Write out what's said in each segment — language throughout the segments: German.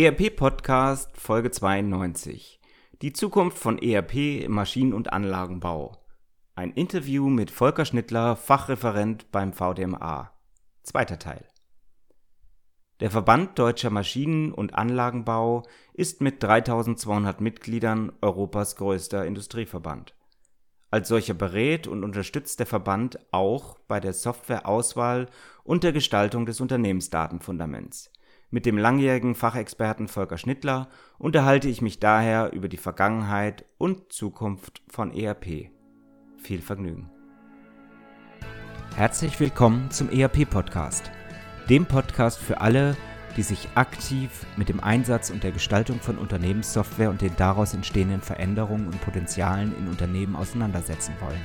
ERP Podcast Folge 92. Die Zukunft von ERP im Maschinen- und Anlagenbau. Ein Interview mit Volker Schnittler, Fachreferent beim VDMA. Zweiter Teil. Der Verband Deutscher Maschinen- und Anlagenbau ist mit 3200 Mitgliedern Europas größter Industrieverband. Als solcher berät und unterstützt der Verband auch bei der Softwareauswahl und der Gestaltung des Unternehmensdatenfundaments. Mit dem langjährigen Fachexperten Volker Schnittler unterhalte ich mich daher über die Vergangenheit und Zukunft von ERP. Viel Vergnügen. Herzlich willkommen zum ERP Podcast, dem Podcast für alle, die sich aktiv mit dem Einsatz und der Gestaltung von Unternehmenssoftware und den daraus entstehenden Veränderungen und Potenzialen in Unternehmen auseinandersetzen wollen.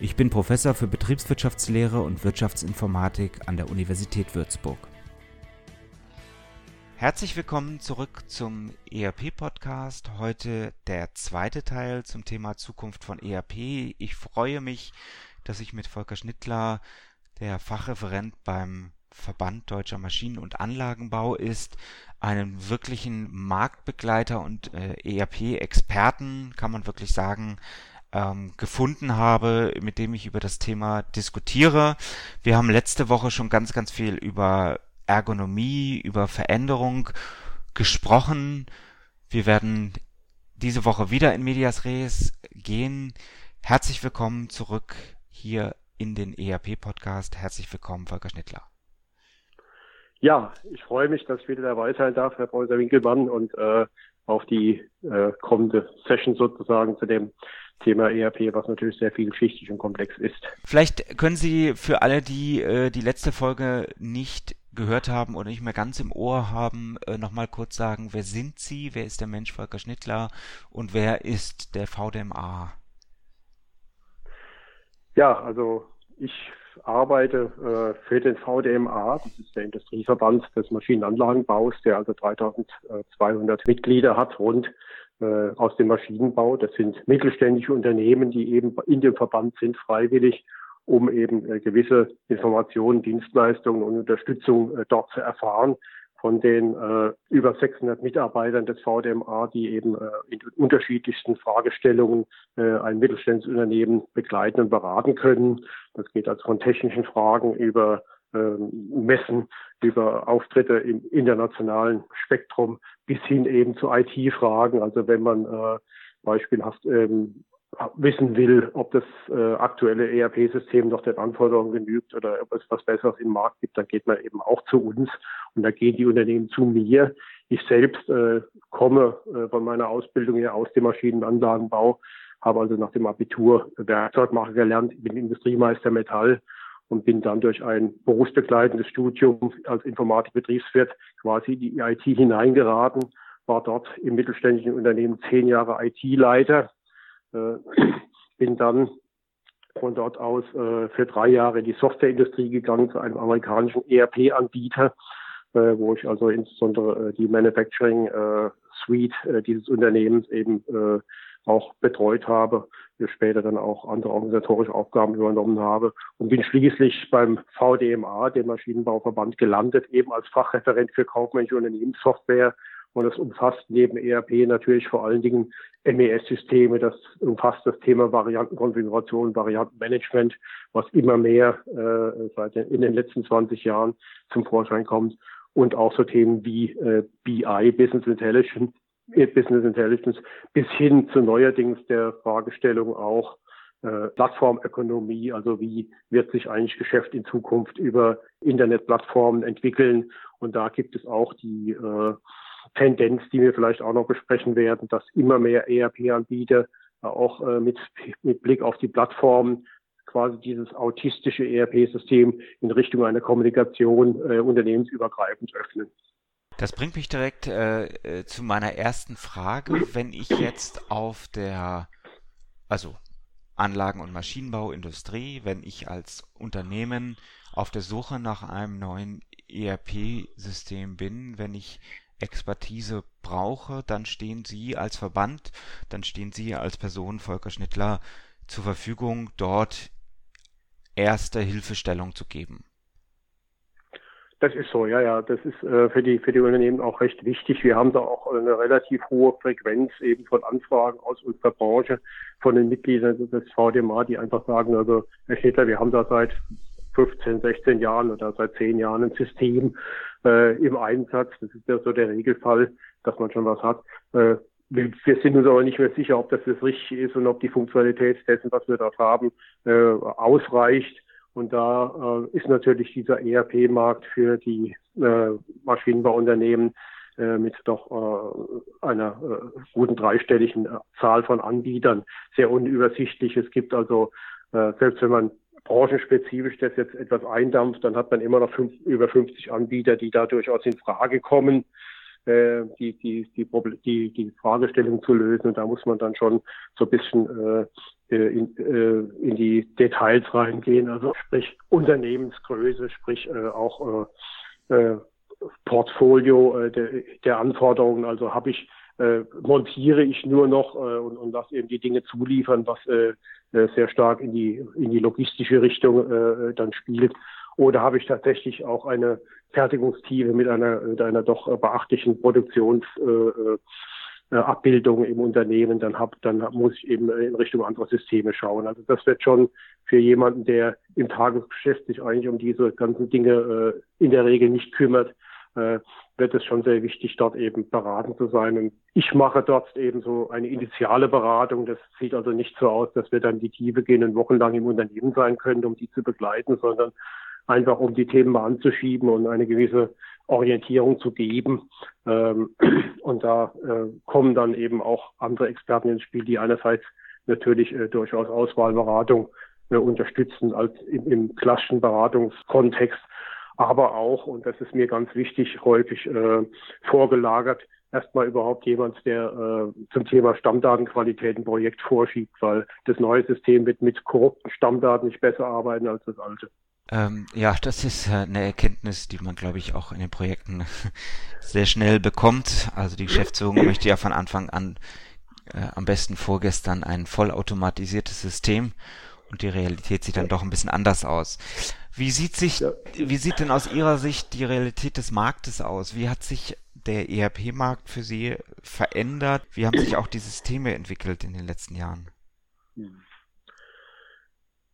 Ich bin Professor für Betriebswirtschaftslehre und Wirtschaftsinformatik an der Universität Würzburg. Herzlich willkommen zurück zum ERP-Podcast. Heute der zweite Teil zum Thema Zukunft von ERP. Ich freue mich, dass ich mit Volker Schnittler, der Fachreferent beim Verband Deutscher Maschinen- und Anlagenbau ist, einen wirklichen Marktbegleiter und äh, ERP-Experten, kann man wirklich sagen, ähm, gefunden habe, mit dem ich über das Thema diskutiere. Wir haben letzte Woche schon ganz, ganz viel über Ergonomie, über Veränderung gesprochen. Wir werden diese Woche wieder in Medias Res gehen. Herzlich willkommen zurück hier in den ERP-Podcast. Herzlich willkommen, Volker Schnittler. Ja, ich freue mich, dass ich wieder dabei sein darf, Herr Professor Winkelmann, und äh, auf die äh, kommende Session sozusagen zu dem Thema ERP, was natürlich sehr vielschichtig und komplex ist. Vielleicht können Sie für alle, die äh, die letzte Folge nicht gehört haben oder nicht mehr ganz im Ohr haben, äh, nochmal kurz sagen, wer sind Sie, wer ist der Mensch Volker Schnittler und wer ist der VDMA? Ja, also ich arbeite äh, für den VDMA, das ist der Industrieverband des Maschinenanlagenbaus, der also 3200 Mitglieder hat, rund äh, aus dem Maschinenbau. Das sind mittelständische Unternehmen, die eben in dem Verband sind, freiwillig, um eben äh, gewisse Informationen, Dienstleistungen und Unterstützung äh, dort zu erfahren von den äh, über 600 Mitarbeitern des VDMA, die eben äh, in unterschiedlichsten Fragestellungen äh, ein mittelständisches Unternehmen begleiten und beraten können. Das geht also von technischen Fragen über Messen, über Auftritte im internationalen Spektrum bis hin eben zu IT-Fragen. Also wenn man äh, beispielhaft ähm, wissen will, ob das äh, aktuelle ERP-System noch den Anforderungen genügt oder ob es was Besseres im Markt gibt, dann geht man eben auch zu uns und da gehen die Unternehmen zu mir. Ich selbst äh, komme äh, von meiner Ausbildung her aus dem Maschinenanlagenbau, habe also nach dem Abitur Werkzeugmacher gelernt, bin Industriemeister Metall und bin dann durch ein berufsbegleitendes Studium als Informatikbetriebswirt quasi in die IT hineingeraten, war dort im mittelständischen Unternehmen zehn Jahre IT-Leiter, äh, bin dann von dort aus äh, für drei Jahre in die Softwareindustrie gegangen zu einem amerikanischen ERP-Anbieter, äh, wo ich also insbesondere äh, die Manufacturing äh, Suite äh, dieses Unternehmens eben auch betreut habe, später dann auch andere organisatorische Aufgaben übernommen habe und bin schließlich beim VDMA, dem Maschinenbauverband, gelandet, eben als Fachreferent für kaufmännische Unternehmenssoftware. Und das umfasst neben ERP natürlich vor allen Dingen MES-Systeme. Das umfasst das Thema Variantenkonfiguration, Variantenmanagement, was immer mehr äh, seit in den letzten 20 Jahren zum Vorschein kommt. Und auch so Themen wie äh, BI, Business Intelligence, Business Intelligence bis hin zu neuerdings der Fragestellung auch äh, Plattformökonomie, also wie wird sich eigentlich Geschäft in Zukunft über Internetplattformen entwickeln. Und da gibt es auch die äh, Tendenz, die wir vielleicht auch noch besprechen werden, dass immer mehr ERP-Anbieter auch äh, mit, mit Blick auf die Plattformen quasi dieses autistische ERP-System in Richtung einer Kommunikation äh, unternehmensübergreifend öffnen. Das bringt mich direkt äh, äh, zu meiner ersten Frage. Wenn ich jetzt auf der, also Anlagen- und Maschinenbauindustrie, wenn ich als Unternehmen auf der Suche nach einem neuen ERP-System bin, wenn ich Expertise brauche, dann stehen Sie als Verband, dann stehen Sie als Person, Volker Schnittler, zur Verfügung, dort erste Hilfestellung zu geben. Das ist so, ja, ja. Das ist äh, für die für die Unternehmen auch recht wichtig. Wir haben da auch eine relativ hohe Frequenz eben von Anfragen aus unserer Branche, von den Mitgliedern des VDMA, die einfach sagen, also Herr Schnittler, wir haben da seit 15, 16 Jahren oder seit 10 Jahren ein System äh, im Einsatz. Das ist ja so der Regelfall, dass man schon was hat. Äh, wir, wir sind uns aber nicht mehr sicher, ob das das Richtige ist und ob die Funktionalität dessen, was wir dort haben, äh, ausreicht. Und da äh, ist natürlich dieser ERP-Markt für die äh, Maschinenbauunternehmen äh, mit doch äh, einer äh, guten dreistelligen äh, Zahl von Anbietern sehr unübersichtlich. Es gibt also, äh, selbst wenn man branchenspezifisch das jetzt etwas eindampft, dann hat man immer noch fünf, über 50 Anbieter, die da durchaus in Frage kommen, äh, die, die, die, die, die Fragestellung zu lösen. Und da muss man dann schon so ein bisschen äh, in, äh, in die Details reingehen, also sprich Unternehmensgröße, sprich äh, auch äh, Portfolio der, der Anforderungen. Also habe ich montiere ich nur noch und, und lasse eben die Dinge zuliefern, was sehr stark in die in die logistische Richtung dann spielt. Oder habe ich tatsächlich auch eine Fertigungstiefe mit einer mit einer doch beachtlichen Produktions Abbildung im Unternehmen, dann hab, dann muss ich eben in Richtung anderer Systeme schauen. Also das wird schon für jemanden, der im Tagesgeschäft sich eigentlich um diese ganzen Dinge äh, in der Regel nicht kümmert, äh, wird es schon sehr wichtig, dort eben beraten zu sein. Und ich mache dort eben so eine initiale Beratung. Das sieht also nicht so aus, dass wir dann die Tiefe gehen und wochenlang im Unternehmen sein können, um die zu begleiten, sondern einfach um die Themen mal anzuschieben und eine gewisse Orientierung zu geben. Ähm, und da äh, kommen dann eben auch andere Experten ins Spiel, die einerseits natürlich äh, durchaus Auswahlberatung äh, unterstützen als im, klassischen Beratungskontext, aber auch, und das ist mir ganz wichtig, häufig äh, vorgelagert, erstmal überhaupt jemand, der äh, zum Thema Stammdatenqualität ein Projekt vorschiebt, weil das neue System wird mit korrupten Stammdaten nicht besser arbeiten als das alte. Ähm, ja, das ist äh, eine Erkenntnis, die man, glaube ich, auch in den Projekten sehr schnell bekommt. Also die Geschäftsführung möchte ja von Anfang an äh, am besten vorgestern ein vollautomatisiertes System und die Realität sieht dann doch ein bisschen anders aus. Wie sieht sich, ja. wie sieht denn aus Ihrer Sicht die Realität des Marktes aus? Wie hat sich der ERP-Markt für Sie verändert? Wie haben sich auch die Systeme entwickelt in den letzten Jahren?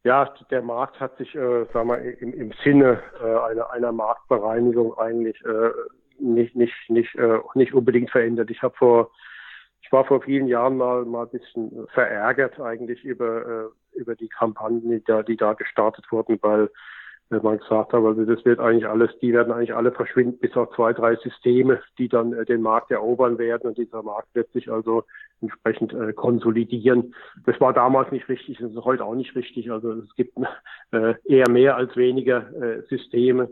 Ja, der Markt hat sich, äh, sagen wir, im, im Sinne äh, einer, einer Marktbereinigung eigentlich äh, nicht, nicht, nicht, äh, nicht unbedingt verändert. Ich habe vor, ich war vor vielen Jahren mal mal ein bisschen verärgert eigentlich über äh, über die Kampagnen, die da, die da gestartet wurden, weil wenn man gesagt hat, also das wird eigentlich alles, die werden eigentlich alle verschwinden, bis auf zwei, drei Systeme, die dann äh, den Markt erobern werden und dieser Markt wird sich also entsprechend äh, konsolidieren. Das war damals nicht richtig, das ist heute auch nicht richtig. Also es gibt äh, eher mehr als weniger äh, Systeme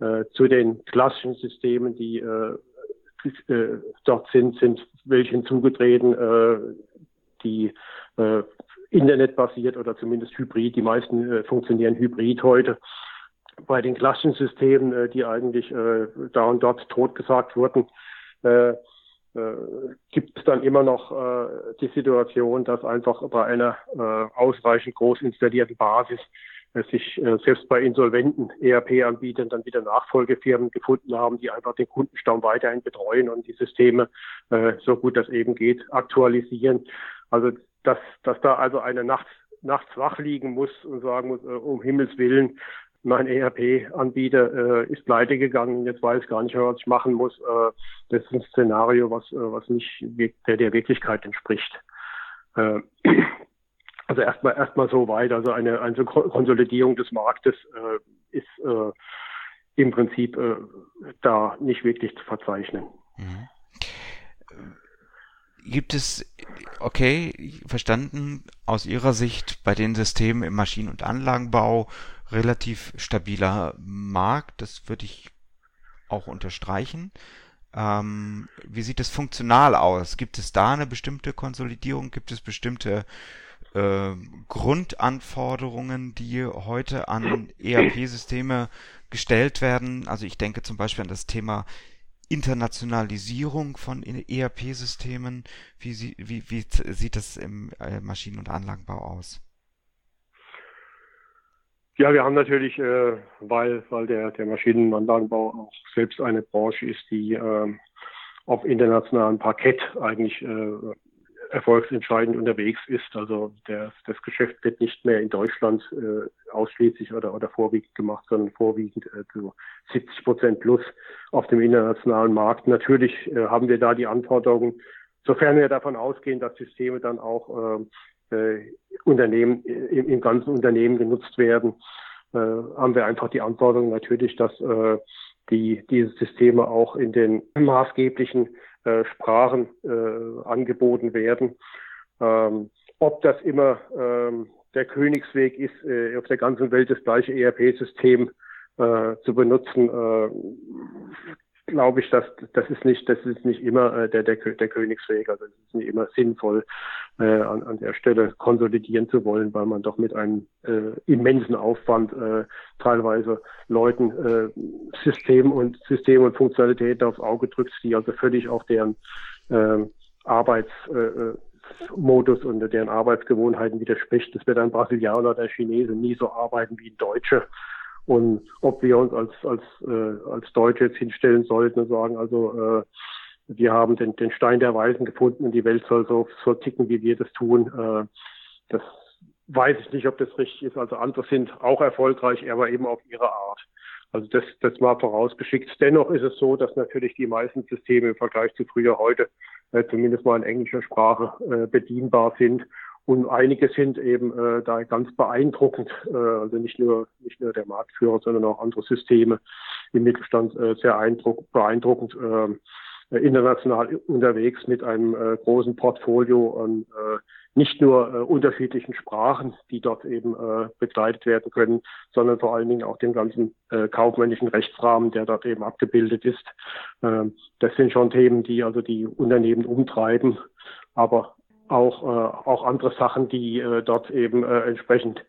äh, zu den klassischen Systemen, die äh, äh, dort sind, sind welche hinzugetreten, äh, die äh, internetbasiert oder zumindest hybrid. Die meisten äh, funktionieren hybrid heute bei den klassischen Systemen, äh, die eigentlich äh, da und dort totgesagt wurden, äh, äh, gibt es dann immer noch äh, die Situation, dass einfach bei einer äh, ausreichend groß installierten Basis äh, sich äh, selbst bei insolventen ERP-Anbietern dann wieder Nachfolgefirmen gefunden haben, die einfach den Kundenstamm weiterhin betreuen und die Systeme äh, so gut das eben geht aktualisieren. Also dass, dass da also eine nachts nachts wach liegen muss und sagen muss, äh, um Himmels Willen, mein ERP-Anbieter äh, ist pleite gegangen, jetzt weiß gar nicht mehr, was ich machen muss. Äh, das ist ein Szenario, was, äh, was nicht der, der Wirklichkeit entspricht. Äh, also erstmal erstmal so weit. Also eine, eine Konsolidierung des Marktes äh, ist äh, im Prinzip äh, da nicht wirklich zu verzeichnen. Mhm. Gibt es, okay, verstanden, aus Ihrer Sicht bei den Systemen im Maschinen- und Anlagenbau relativ stabiler Markt, das würde ich auch unterstreichen. Ähm, wie sieht es funktional aus? Gibt es da eine bestimmte Konsolidierung? Gibt es bestimmte äh, Grundanforderungen, die heute an ERP-Systeme gestellt werden? Also ich denke zum Beispiel an das Thema Internationalisierung von ERP-Systemen. Wie, wie, wie, sieht das im äh, Maschinen- und Anlagenbau aus? Ja, wir haben natürlich, äh, weil, weil der, der Maschinen- und Anlagenbau auch selbst eine Branche ist, die äh, auf internationalem Parkett eigentlich äh, erfolgsentscheidend unterwegs ist. Also der, das Geschäft wird nicht mehr in Deutschland äh, ausschließlich oder, oder vorwiegend gemacht, sondern vorwiegend äh, zu 70 Prozent plus auf dem internationalen Markt. Natürlich äh, haben wir da die Anforderungen, sofern wir davon ausgehen, dass Systeme dann auch äh, äh, Unternehmen im, im ganzen Unternehmen genutzt werden, äh, haben wir einfach die Anforderung natürlich, dass äh, die diese Systeme auch in den maßgeblichen äh, Sprachen äh, angeboten werden. Ähm, ob das immer ähm, der Königsweg ist, äh, auf der ganzen Welt das gleiche ERP-System äh, zu benutzen, äh, glaube ich, dass das ist nicht, das ist nicht immer äh, der, der, der Königsweg. Also es ist nicht immer sinnvoll, äh, an, an der Stelle konsolidieren zu wollen, weil man doch mit einem äh, immensen Aufwand äh, teilweise Leuten äh, System und System und Funktionalität aufs Auge drückt, die also völlig auf deren äh, Arbeitsmodus äh, und deren Arbeitsgewohnheiten widerspricht. Das wird ein Brasilianer oder Chinese nie so arbeiten wie ein Deutsche. Und ob wir uns als, als, äh, als Deutsche jetzt hinstellen sollten und sagen, also äh, wir haben den, den Stein der Weisen gefunden und die Welt soll so, so ticken, wie wir das tun. Äh, das weiß ich nicht, ob das richtig ist. Also andere sind auch erfolgreich, aber eben auf ihre Art. Also das, das mal vorausgeschickt. Dennoch ist es so, dass natürlich die meisten Systeme im Vergleich zu früher heute äh, zumindest mal in englischer Sprache äh, bedienbar sind und einige sind eben äh, da ganz beeindruckend, äh, also nicht nur nicht nur der Marktführer, sondern auch andere Systeme im Mittelstand äh, sehr beeindruckend äh, international unterwegs mit einem äh, großen Portfolio an äh, nicht nur äh, unterschiedlichen Sprachen, die dort eben äh, begleitet werden können, sondern vor allen Dingen auch den ganzen äh, kaufmännischen Rechtsrahmen, der dort eben abgebildet ist. Äh, das sind schon Themen, die also die Unternehmen umtreiben, aber auch, äh, auch andere Sachen, die äh, dort eben äh, entsprechend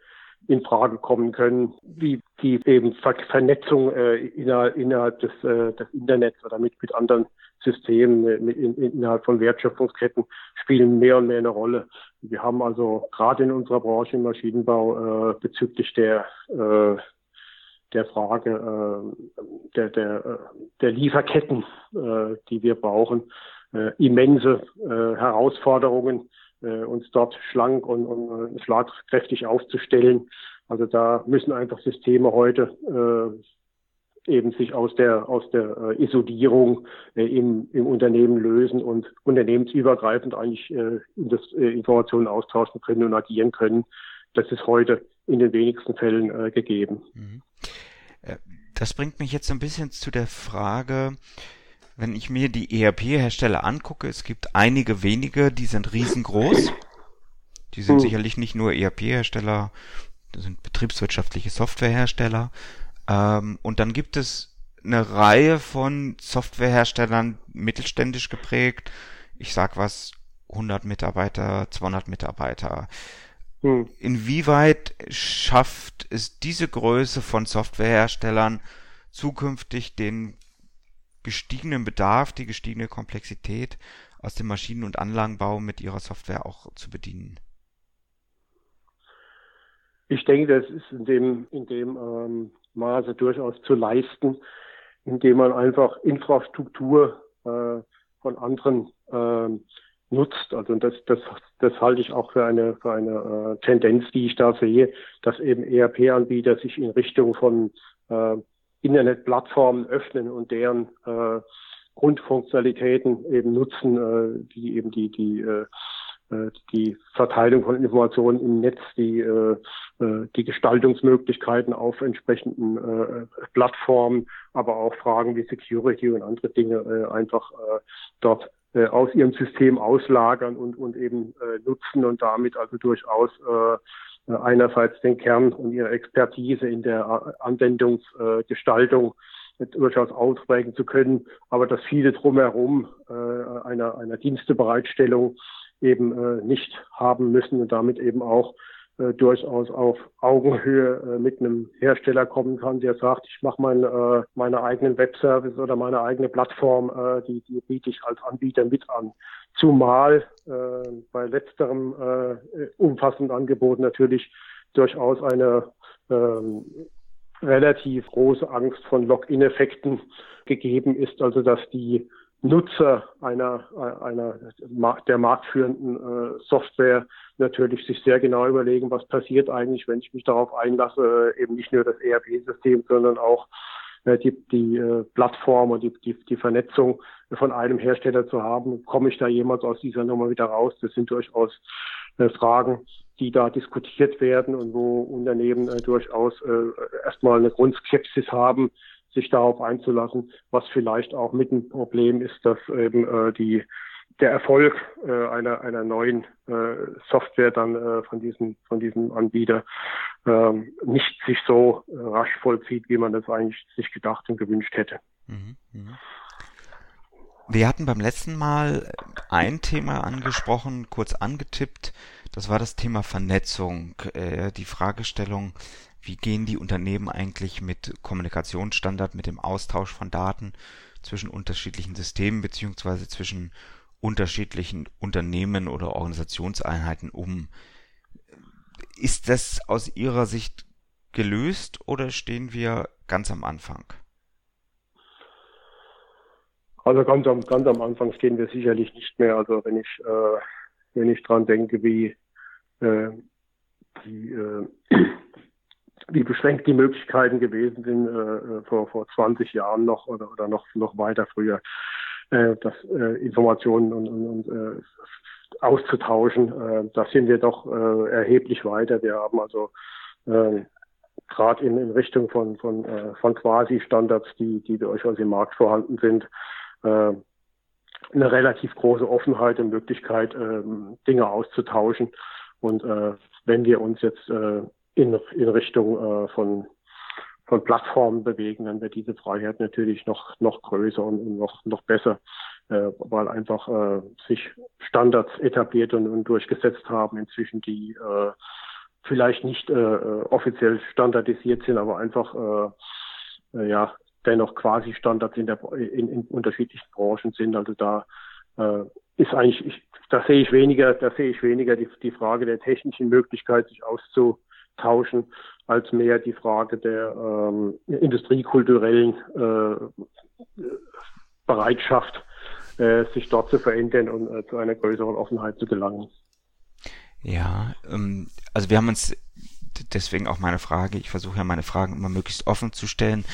in Frage kommen können, wie die eben Ver Vernetzung äh, innerhalb, innerhalb des, äh, des Internets oder mit, mit anderen Systemen äh, mit in, innerhalb von Wertschöpfungsketten spielen mehr und mehr eine Rolle. Wir haben also gerade in unserer Branche im Maschinenbau äh, bezüglich der äh, der Frage äh, der, der, äh, der Lieferketten, äh, die wir brauchen, immense äh, Herausforderungen, äh, uns dort schlank und, und äh, schlagkräftig aufzustellen. Also da müssen einfach Systeme heute äh, eben sich aus der aus der äh, Isolierung äh, im, im Unternehmen lösen und unternehmensübergreifend eigentlich äh, in das äh, Informationen austauschen können und agieren können. Das ist heute in den wenigsten Fällen äh, gegeben. Mhm. Äh, das bringt mich jetzt ein bisschen zu der Frage, wenn ich mir die ERP-Hersteller angucke, es gibt einige wenige, die sind riesengroß. Die sind mhm. sicherlich nicht nur ERP-Hersteller, das sind betriebswirtschaftliche Softwarehersteller. Ähm, und dann gibt es eine Reihe von Softwareherstellern, mittelständisch geprägt. Ich sag was, 100 Mitarbeiter, 200 Mitarbeiter. Mhm. Inwieweit schafft es diese Größe von Softwareherstellern zukünftig den gestiegenen Bedarf, die gestiegene Komplexität aus dem Maschinen- und Anlagenbau mit ihrer Software auch zu bedienen? Ich denke, das ist in dem, in dem ähm, Maße durchaus zu leisten, indem man einfach Infrastruktur äh, von anderen äh, nutzt. Also das, das, das halte ich auch für eine, für eine äh, Tendenz, die ich da sehe, dass eben ERP-Anbieter sich in Richtung von äh, Internetplattformen öffnen und deren äh, Grundfunktionalitäten eben nutzen, äh, die eben die, die, äh, äh, die Verteilung von Informationen im Netz, die, äh, äh, die Gestaltungsmöglichkeiten auf entsprechenden äh, Plattformen, aber auch Fragen wie Security und andere Dinge äh, einfach äh, dort äh, aus ihrem System auslagern und, und eben äh, nutzen und damit also durchaus äh, einerseits den Kern und ihre Expertise in der Anwendungsgestaltung durchaus ausprägen zu können, aber das viele drumherum äh, einer, einer Dienstebereitstellung eben äh, nicht haben müssen und damit eben auch äh, durchaus auf Augenhöhe äh, mit einem Hersteller kommen kann, der sagt, ich mache mein, äh, meine eigenen Webservice oder meine eigene Plattform, äh, die, die biete ich als Anbieter mit an. Zumal äh, bei letzterem äh, umfassenden Angebot natürlich durchaus eine ähm, relativ große Angst von Login-Effekten gegeben ist, also dass die Nutzer einer, einer der marktführenden äh, Software natürlich sich sehr genau überlegen, was passiert eigentlich, wenn ich mich darauf einlasse, äh, eben nicht nur das ERP-System, sondern auch die, die äh, Plattform und die, die, die Vernetzung von einem Hersteller zu haben. Komme ich da jemals aus dieser Nummer wieder raus? Das sind durchaus äh, Fragen, die da diskutiert werden und wo Unternehmen äh, durchaus äh, erstmal eine Grundskepsis haben, sich darauf einzulassen, was vielleicht auch mit ein Problem ist, dass eben äh, die der Erfolg äh, einer einer neuen äh, Software dann äh, von diesem von diesem Anbieter ähm, nicht sich so äh, rasch vollzieht, wie man das eigentlich sich gedacht und gewünscht hätte. Mhm, mh. Wir hatten beim letzten Mal ein Thema angesprochen, kurz angetippt. Das war das Thema Vernetzung, äh, die Fragestellung, wie gehen die Unternehmen eigentlich mit Kommunikationsstandard, mit dem Austausch von Daten zwischen unterschiedlichen Systemen beziehungsweise zwischen unterschiedlichen Unternehmen oder Organisationseinheiten um. Ist das aus Ihrer Sicht gelöst oder stehen wir ganz am Anfang? Also ganz am, ganz am Anfang stehen wir sicherlich nicht mehr. Also wenn ich, äh, wenn ich dran denke, wie, äh, die, äh, wie beschränkt die Möglichkeiten gewesen sind äh, vor, vor 20 Jahren noch oder, oder noch, noch weiter früher, äh, das äh, Informationen und, und, und äh, auszutauschen. Äh, da sind wir doch äh, erheblich weiter. Wir haben also äh, gerade in, in Richtung von, von, äh, von Quasi-Standards, die, die durchaus im Markt vorhanden sind, äh, eine relativ große Offenheit und Möglichkeit, äh, Dinge auszutauschen. Und äh, wenn wir uns jetzt äh, in, in Richtung äh, von, von Plattformen bewegen, dann wird diese Freiheit natürlich noch, noch größer und noch, noch besser, äh, weil einfach äh, sich Standards etabliert und, und durchgesetzt haben inzwischen, die äh, vielleicht nicht äh, offiziell standardisiert sind, aber einfach äh, äh, ja dennoch quasi Standards in, der, in, in unterschiedlichen Branchen sind. Also da äh, ist eigentlich, ich, da sehe ich weniger, da sehe ich weniger die, die Frage der technischen Möglichkeit, sich auszutauschen, als mehr die Frage der ähm, industriekulturellen äh, Bereitschaft, äh, sich dort zu verändern und äh, zu einer größeren Offenheit zu gelangen. Ja, ähm, also wir haben uns deswegen auch meine Frage, ich versuche ja meine Fragen immer möglichst offen zu stellen,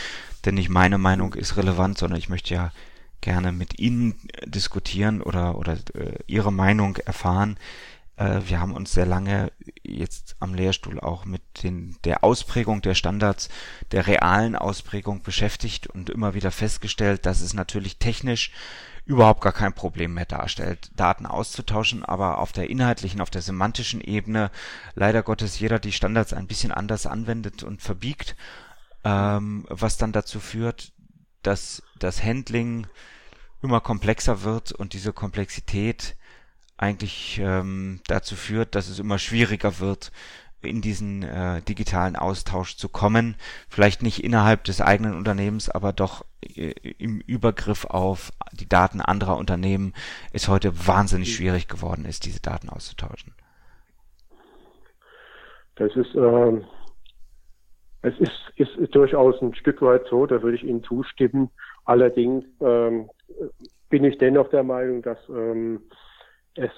denn nicht meine Meinung ist relevant, sondern ich möchte ja gerne mit Ihnen diskutieren oder, oder äh, Ihre Meinung erfahren. Äh, wir haben uns sehr lange jetzt am Lehrstuhl auch mit den, der Ausprägung der Standards, der realen Ausprägung beschäftigt und immer wieder festgestellt, dass es natürlich technisch überhaupt gar kein Problem mehr darstellt, Daten auszutauschen, aber auf der inhaltlichen, auf der semantischen Ebene leider Gottes jeder die Standards ein bisschen anders anwendet und verbiegt, ähm, was dann dazu führt, dass das Handling immer komplexer wird und diese Komplexität eigentlich ähm, dazu führt, dass es immer schwieriger wird, in diesen äh, digitalen Austausch zu kommen. Vielleicht nicht innerhalb des eigenen Unternehmens, aber doch äh, im Übergriff auf die Daten anderer Unternehmen es heute wahnsinnig schwierig geworden ist, diese Daten auszutauschen. Das ist, äh, es ist, ist, ist durchaus ein Stück weit so, da würde ich Ihnen zustimmen. Allerdings ähm, bin ich dennoch der Meinung, dass ähm, es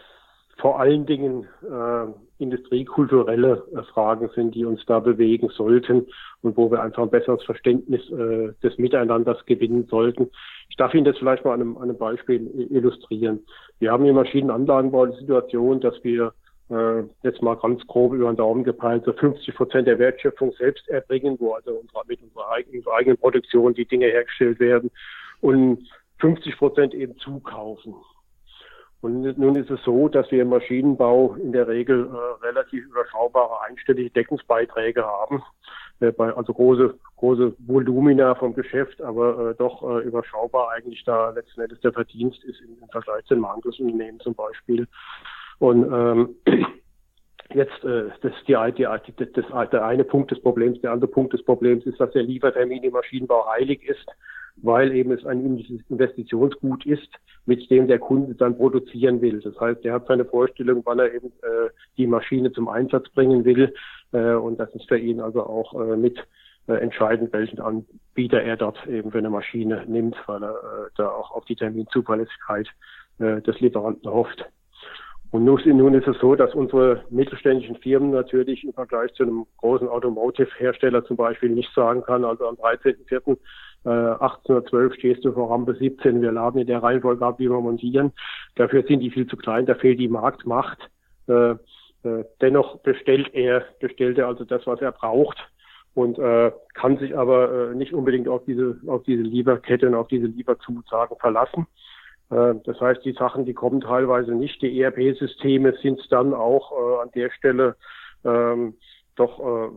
vor allen Dingen äh, industriekulturelle äh, Fragen sind, die uns da bewegen sollten und wo wir einfach ein besseres Verständnis äh, des Miteinanders gewinnen sollten. Ich darf Ihnen das vielleicht mal an einem, an einem Beispiel illustrieren. Wir haben im Maschinenanlagenbau die Situation, dass wir äh, jetzt mal ganz grob über den Daumen gepeilt, so 50 Prozent der Wertschöpfung selbst erbringen, wo also unsere, mit unserer eigenen, unserer eigenen Produktion die Dinge hergestellt werden und 50 Prozent eben zukaufen. Und nun ist es so, dass wir im Maschinenbau in der Regel äh, relativ überschaubare einstellige Deckungsbeiträge haben. äh, bei, also große, große Volumina vom Geschäft, aber äh, doch äh, überschaubar eigentlich da letzten Endes der Verdienst ist im, im Vergleich zu den Mandelsunternehmen zum Beispiel. Und ähm, Jetzt, äh, das die, die, die, das, der eine Punkt des Problems. Der andere Punkt des Problems ist, dass der Liefertermin im Maschinenbau heilig ist, weil eben es ein Investitionsgut ist, mit dem der Kunde dann produzieren will. Das heißt, er hat seine Vorstellung, wann er eben äh, die Maschine zum Einsatz bringen will. Äh, und das ist für ihn also auch äh, mit äh, entscheidend, welchen Anbieter er dort eben für eine Maschine nimmt, weil er äh, da auch auf die Terminzuverlässigkeit äh, des Lieferanten hofft. Und nun ist es so, dass unsere mittelständischen Firmen natürlich im Vergleich zu einem großen Automotive-Hersteller zum Beispiel nicht sagen kann, also am 13.04. Äh, 1812 stehst du vor Rampe 17, wir laden in der Reihenfolge ab, wie wir montieren. Dafür sind die viel zu klein, da fehlt die Marktmacht. Äh, äh, dennoch bestellt er, bestellt er also das, was er braucht und äh, kann sich aber äh, nicht unbedingt auf diese, auf diese Lieferkette und auf diese Lieferzusagen verlassen. Äh, das heißt, die Sachen, die kommen teilweise nicht. Die ERP-Systeme sind dann auch äh, an der Stelle ähm, doch äh,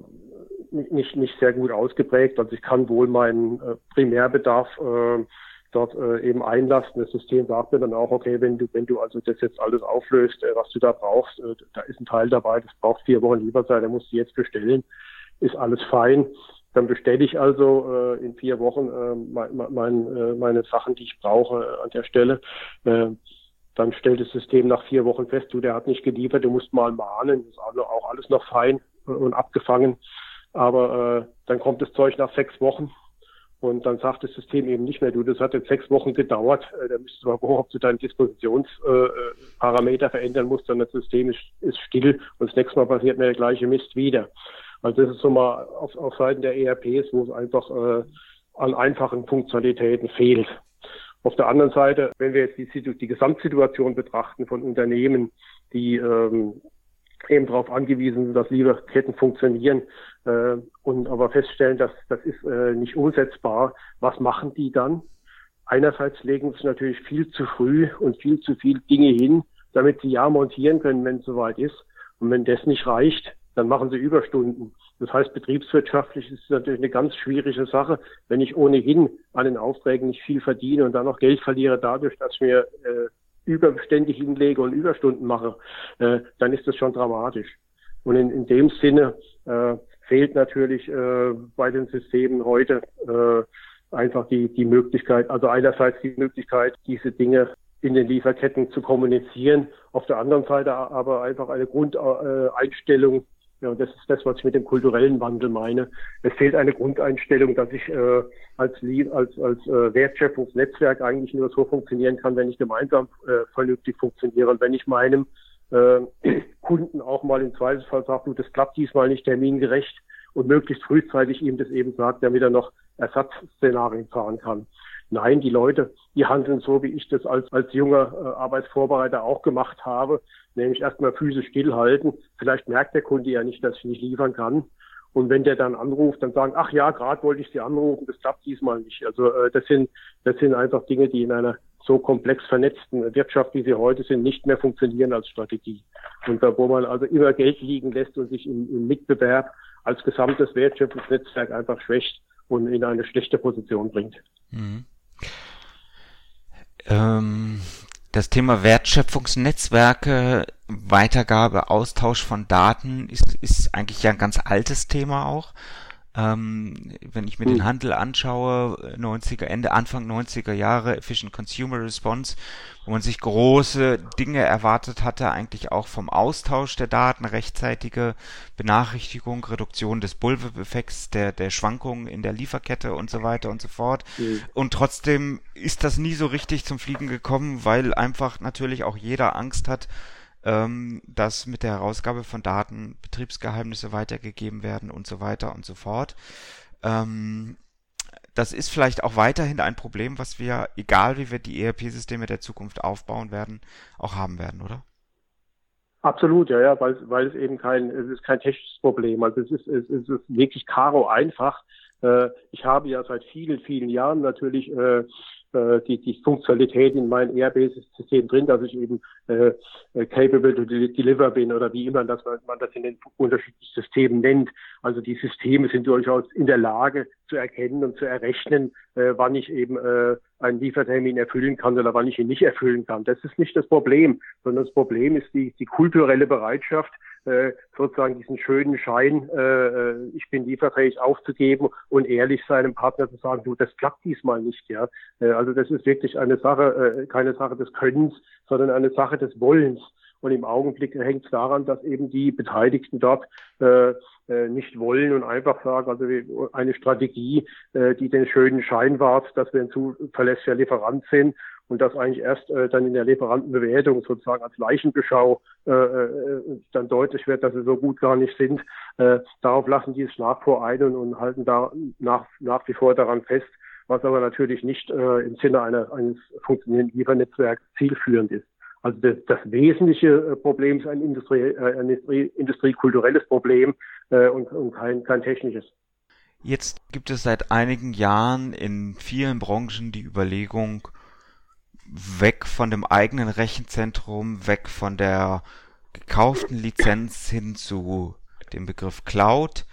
nicht, nicht sehr gut ausgeprägt. Also ich kann wohl meinen äh, Primärbedarf äh, dort äh, eben einlassen. Das System sagt mir dann auch, okay, wenn du, wenn du also das jetzt alles auflöst, äh, was du da brauchst, äh, da ist ein Teil dabei, das braucht vier Wochen lieber sein, der musst du jetzt bestellen, ist alles fein. Dann bestelle ich also äh, in vier Wochen äh, mein, mein, äh, meine Sachen, die ich brauche äh, an der Stelle. Äh, dann stellt das System nach vier Wochen fest, du, der hat nicht geliefert, du musst mal mahnen, das ist auch alles noch fein äh, und abgefangen. Aber äh, dann kommt das Zeug nach sechs Wochen und dann sagt das System eben nicht mehr, du, das hat jetzt sechs Wochen gedauert, äh, da müsstest du mal gucken, ob du deinen Dispositionsparameter äh, verändern musst, dann das System ist, ist still und das nächste Mal passiert mir der gleiche Mist wieder. Also das ist so mal auf, auf Seiten der ERPs, wo es einfach äh, an einfachen Funktionalitäten fehlt. Auf der anderen Seite, wenn wir jetzt die, die Gesamtsituation betrachten von Unternehmen, die ähm, eben darauf angewiesen sind, dass Lieferketten funktionieren äh, und aber feststellen, dass das ist äh, nicht umsetzbar, was machen die dann? Einerseits legen sie natürlich viel zu früh und viel zu viel Dinge hin, damit sie ja montieren können, wenn es soweit ist. Und wenn das nicht reicht, dann machen sie Überstunden. Das heißt, betriebswirtschaftlich ist es natürlich eine ganz schwierige Sache, wenn ich ohnehin an den Aufträgen nicht viel verdiene und dann noch Geld verliere dadurch, dass mir äh, überständig hinlege und Überstunden mache, äh, dann ist das schon dramatisch. Und in, in dem Sinne äh, fehlt natürlich äh, bei den Systemen heute äh, einfach die, die Möglichkeit, also einerseits die Möglichkeit, diese Dinge in den Lieferketten zu kommunizieren, auf der anderen Seite aber einfach eine Grundeinstellung, ja, und das ist das, was ich mit dem kulturellen Wandel meine. Es fehlt eine Grundeinstellung, dass ich äh, als, als, als äh, Wertschöpfungsnetzwerk eigentlich nur so funktionieren kann, wenn ich gemeinsam äh, vernünftig funktioniere und wenn ich meinem äh, Kunden auch mal im Zweifelsfall sage, du, das klappt diesmal nicht termingerecht und möglichst frühzeitig ihm das eben sagt, damit er noch Ersatzszenarien fahren kann. Nein, die Leute, die handeln so, wie ich das als, als junger äh, Arbeitsvorbereiter auch gemacht habe, nämlich erstmal physisch stillhalten. Vielleicht merkt der Kunde ja nicht, dass ich nicht liefern kann. Und wenn der dann anruft, dann sagen, ach ja, gerade wollte ich Sie anrufen, das klappt diesmal nicht. Also äh, das sind das sind einfach Dinge, die in einer so komplex vernetzten Wirtschaft, wie sie heute sind, nicht mehr funktionieren als Strategie. Und da, wo man also immer Geld liegen lässt und sich im, im Mitbewerb als gesamtes Wertschöpfungsnetzwerk einfach schwächt und in eine schlechte Position bringt. Mhm. Ähm, das Thema Wertschöpfungsnetzwerke, Weitergabe, Austausch von Daten ist, ist eigentlich ja ein ganz altes Thema auch. Ähm, wenn ich mir den hm. Handel anschaue, 90er, Ende, Anfang 90er Jahre, Efficient Consumer Response, wo man sich große Dinge erwartet hatte, eigentlich auch vom Austausch der Daten, rechtzeitige Benachrichtigung, Reduktion des Bullwhip-Effekts, der, der Schwankungen in der Lieferkette und so weiter und so fort. Mhm. Und trotzdem ist das nie so richtig zum Fliegen gekommen, weil einfach natürlich auch jeder Angst hat, ähm, dass mit der Herausgabe von Daten Betriebsgeheimnisse weitergegeben werden und so weiter und so fort. Ähm, das ist vielleicht auch weiterhin ein Problem, was wir, egal wie wir die ERP-Systeme der Zukunft aufbauen werden, auch haben werden, oder? Absolut, ja, ja, weil, weil es eben kein, es ist kein technisches Problem. Also es ist, es ist wirklich karo einfach. Äh, ich habe ja seit vielen, vielen Jahren natürlich äh, die, die Funktionalität in meinem ERP-System drin, dass ich eben äh, äh, capable to deliver bin oder wie immer das, man das in den unterschiedlichen Systemen nennt. Also die Systeme sind durchaus in der Lage zu erkennen und zu errechnen, äh, wann ich eben äh, einen Liefertermin erfüllen kann oder wann ich ihn nicht erfüllen kann. Das ist nicht das Problem, sondern das Problem ist die, die kulturelle Bereitschaft, äh, sozusagen diesen schönen Schein, äh, äh, ich bin lieferfähig aufzugeben und ehrlich seinem Partner zu sagen, du, das klappt diesmal nicht, ja. Äh, also das ist wirklich eine Sache, äh, keine Sache des Könnens, sondern eine Sache des Wollens. Und im Augenblick hängt es daran, dass eben die Beteiligten dort äh, äh, nicht wollen und einfach sagen, also eine Strategie, äh, die den schönen Schein wahrt, dass wir ein zuverlässiger Lieferant sind und das eigentlich erst äh, dann in der Lieferantenbewertung sozusagen als Leichenbeschau äh, äh, dann deutlich wird, dass sie so gut gar nicht sind. Äh, darauf lassen die es nach vor ein und, halten da nach, nach wie vor daran fest, was aber natürlich nicht äh, im Sinne einer, eines funktionierenden Liefernetzwerks zielführend ist. Also das, das wesentliche äh, Problem ist ein, Industrie, äh, ein Industrie, industriekulturelles Problem äh, und, und kein, kein technisches. Jetzt gibt es seit einigen Jahren in vielen Branchen die Überlegung, weg von dem eigenen Rechenzentrum, weg von der gekauften Lizenz hin zu dem Begriff Cloud,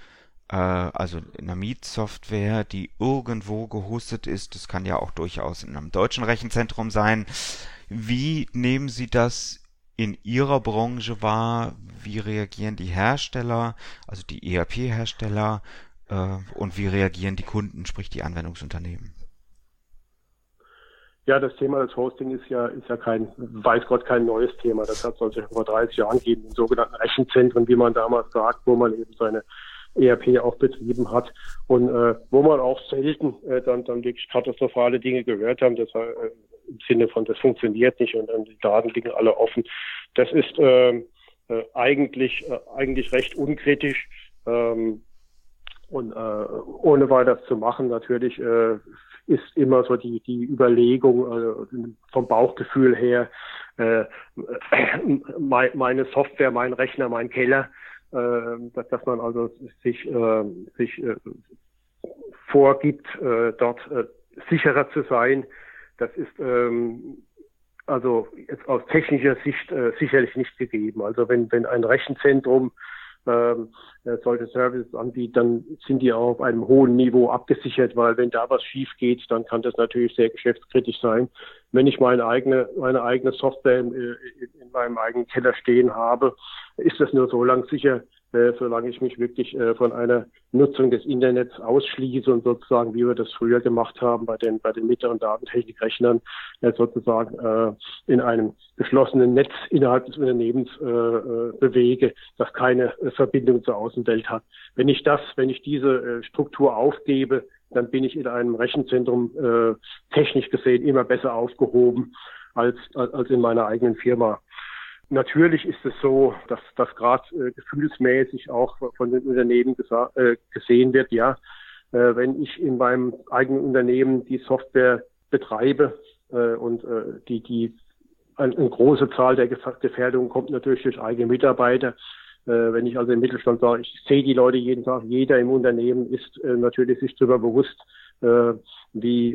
äh, also in einer Mietsoftware, die irgendwo gehostet ist. Das kann ja auch durchaus in einem deutschen Rechenzentrum sein. Wie nehmen Sie das in Ihrer Branche wahr? Wie reagieren die Hersteller, also die ERP-Hersteller, äh, und wie reagieren die Kunden, sprich die Anwendungsunternehmen? Ja, das Thema des Hosting ist ja, ist ja kein, weiß Gott, kein neues Thema. Das hat es schon vor 30 Jahren gegeben, in sogenannten Rechenzentren, wie man damals sagt, wo man eben seine ERP auch betrieben hat und äh, wo man auch selten äh, dann, dann wirklich katastrophale Dinge gehört haben, das äh, im Sinne von, das funktioniert nicht und dann die Daten liegen alle offen. Das ist äh, äh, eigentlich, äh, eigentlich recht unkritisch. Ähm, und äh, ohne weiter zu machen, natürlich äh, ist immer so die, die Überlegung äh, vom Bauchgefühl her, äh, meine Software, mein Rechner, mein Keller, äh, dass, dass man also sich, äh, sich äh, vorgibt, dort sicherer zu sein. Das ist ähm, also jetzt aus technischer Sicht sicherlich nicht gegeben. Also wenn, wenn ein Rechenzentrum ähm, solche Services anbietet, dann sind die auch auf einem hohen Niveau abgesichert, weil wenn da was schief geht, dann kann das natürlich sehr geschäftskritisch sein. Wenn ich meine eigene, meine eigene Software in, in meinem eigenen Keller stehen habe, ist das nur so lang sicher, äh, solange ich mich wirklich äh, von einer Nutzung des Internets ausschließe und sozusagen, wie wir das früher gemacht haben bei den, bei den mittleren Datentechnikrechnern, äh, sozusagen äh, in einem geschlossenen Netz innerhalb des Unternehmens äh, äh, bewege, das keine äh, Verbindung zur Außenwelt hat. Wenn ich das, wenn ich diese äh, Struktur aufgebe, dann bin ich in einem Rechenzentrum äh, technisch gesehen immer besser aufgehoben als, als in meiner eigenen Firma. Natürlich ist es so, dass das gerade äh, gefühlsmäßig auch von den Unternehmen äh, gesehen wird, ja, äh, wenn ich in meinem eigenen Unternehmen die Software betreibe äh, und äh, die, die eine, eine große Zahl der Gefährdungen kommt natürlich durch eigene Mitarbeiter. Äh, wenn ich also im Mittelstand sage, ich sehe die Leute jeden Tag, jeder im Unternehmen ist äh, natürlich sich darüber bewusst, äh, wie,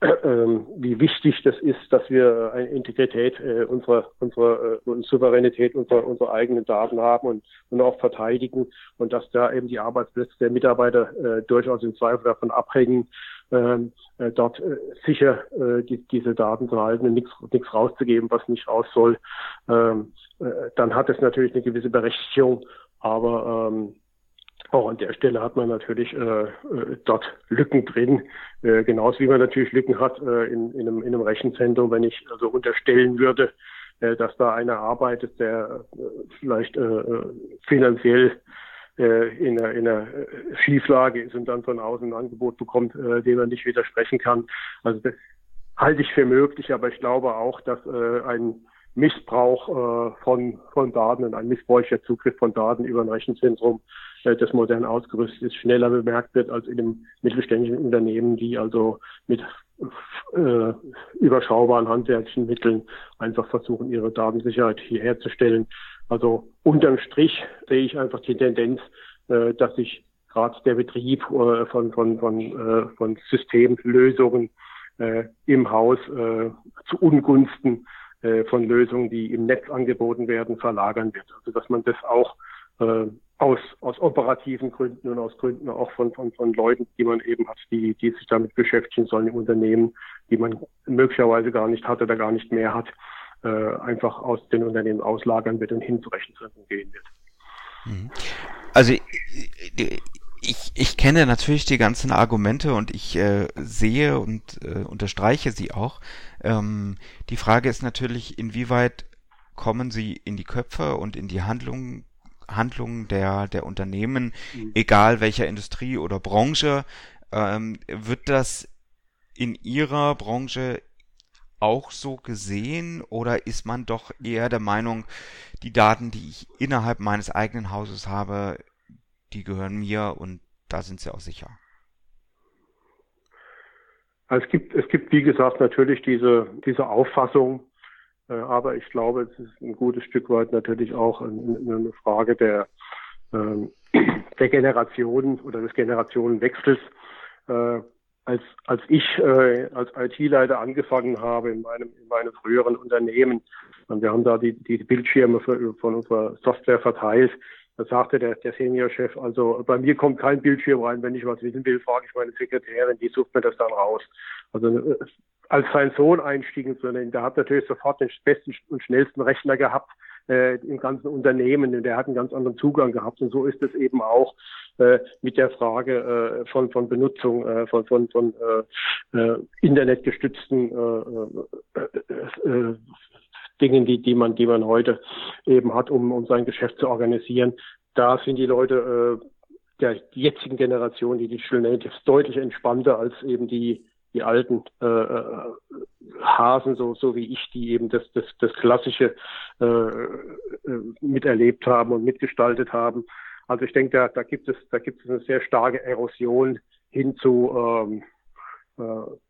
äh, ähm, wie wichtig das ist, dass wir eine Integrität äh, unserer, unserer äh, Souveränität unserer, unserer eigenen Daten haben und, und auch verteidigen und dass da eben die Arbeitsplätze der Mitarbeiter äh, durchaus im Zweifel davon abhängen, ähm, äh, dort äh, sicher äh, die, diese Daten zu halten und nichts rauszugeben, was nicht raus soll, ähm, äh, dann hat es natürlich eine gewisse Berechtigung, aber ähm, auch an der Stelle hat man natürlich äh, äh, dort Lücken drin, äh, genauso wie man natürlich Lücken hat äh, in, in, einem, in einem Rechenzentrum, wenn ich also unterstellen würde, äh, dass da einer arbeitet, der äh, vielleicht äh, äh finanziell äh, in, einer, in einer Schieflage ist und dann von außen ein Angebot bekommt, äh, dem er nicht widersprechen kann. Also das halte ich für möglich, aber ich glaube auch, dass äh, ein Missbrauch äh, von, von Daten und ein missbräuchlicher Zugriff von Daten über ein Rechenzentrum, äh, das modern ausgerüstet ist, schneller bemerkt wird als in einem mittelständischen Unternehmen, die also mit äh, überschaubaren handwerklichen Mitteln einfach versuchen, ihre Datensicherheit hier herzustellen. Also unterm Strich sehe ich einfach die Tendenz, äh, dass sich gerade der Betrieb äh, von, von, von, äh, von Systemlösungen äh, im Haus äh, zu Ungunsten äh, von Lösungen, die im Netz angeboten werden, verlagern wird. Also dass man das auch äh, aus, aus operativen Gründen und aus Gründen auch von, von, von Leuten, die man eben hat, die, die sich damit beschäftigen sollen im Unternehmen, die man möglicherweise gar nicht hat oder gar nicht mehr hat, äh, einfach aus den Unternehmen auslagern wird und hin zu Rechenzentren gehen wird. Mhm. Also ich, ich kenne natürlich die ganzen Argumente und ich äh, sehe und äh, unterstreiche sie auch. Ähm, die Frage ist natürlich, inwieweit kommen sie in die Köpfe und in die Handlungen Handlungen der, der Unternehmen, mhm. egal welcher Industrie oder Branche, ähm, wird das in ihrer Branche auch so gesehen oder ist man doch eher der Meinung, die Daten, die ich innerhalb meines eigenen Hauses habe, die gehören mir und da sind sie auch sicher. Also es gibt, es gibt, wie gesagt, natürlich diese, diese Auffassung, äh, aber ich glaube, es ist ein gutes Stück weit natürlich auch eine Frage der, ähm, der Generationen oder des Generationenwechsels. Äh, als, als ich äh, als IT-Leiter angefangen habe in meinem, in meinem früheren Unternehmen, und wir haben da die, die Bildschirme für, von unserer Software verteilt, da sagte der, der Seniorchef, also bei mir kommt kein Bildschirm rein, wenn ich was wissen will, frage ich meine Sekretärin, die sucht mir das dann raus. Also äh, als sein Sohn einstiegen zu nennen, der hat natürlich sofort den besten und schnellsten Rechner gehabt äh, im ganzen Unternehmen und der hat einen ganz anderen Zugang gehabt und so ist es eben auch äh, mit der Frage äh, von, von Benutzung äh, von, von, von äh, äh, internetgestützten äh, äh, äh, Dingen, die, die man, die man heute eben hat, um, um sein Geschäft zu organisieren. Da sind die Leute äh, der jetzigen Generation, die die Studenten deutlich entspannter als eben die die alten äh, äh, Hasen, so, so wie ich, die eben das, das, das Klassische äh, äh, miterlebt haben und mitgestaltet haben. Also ich denke, da, da gibt es, da gibt es eine sehr starke Erosion hin zu ähm, äh,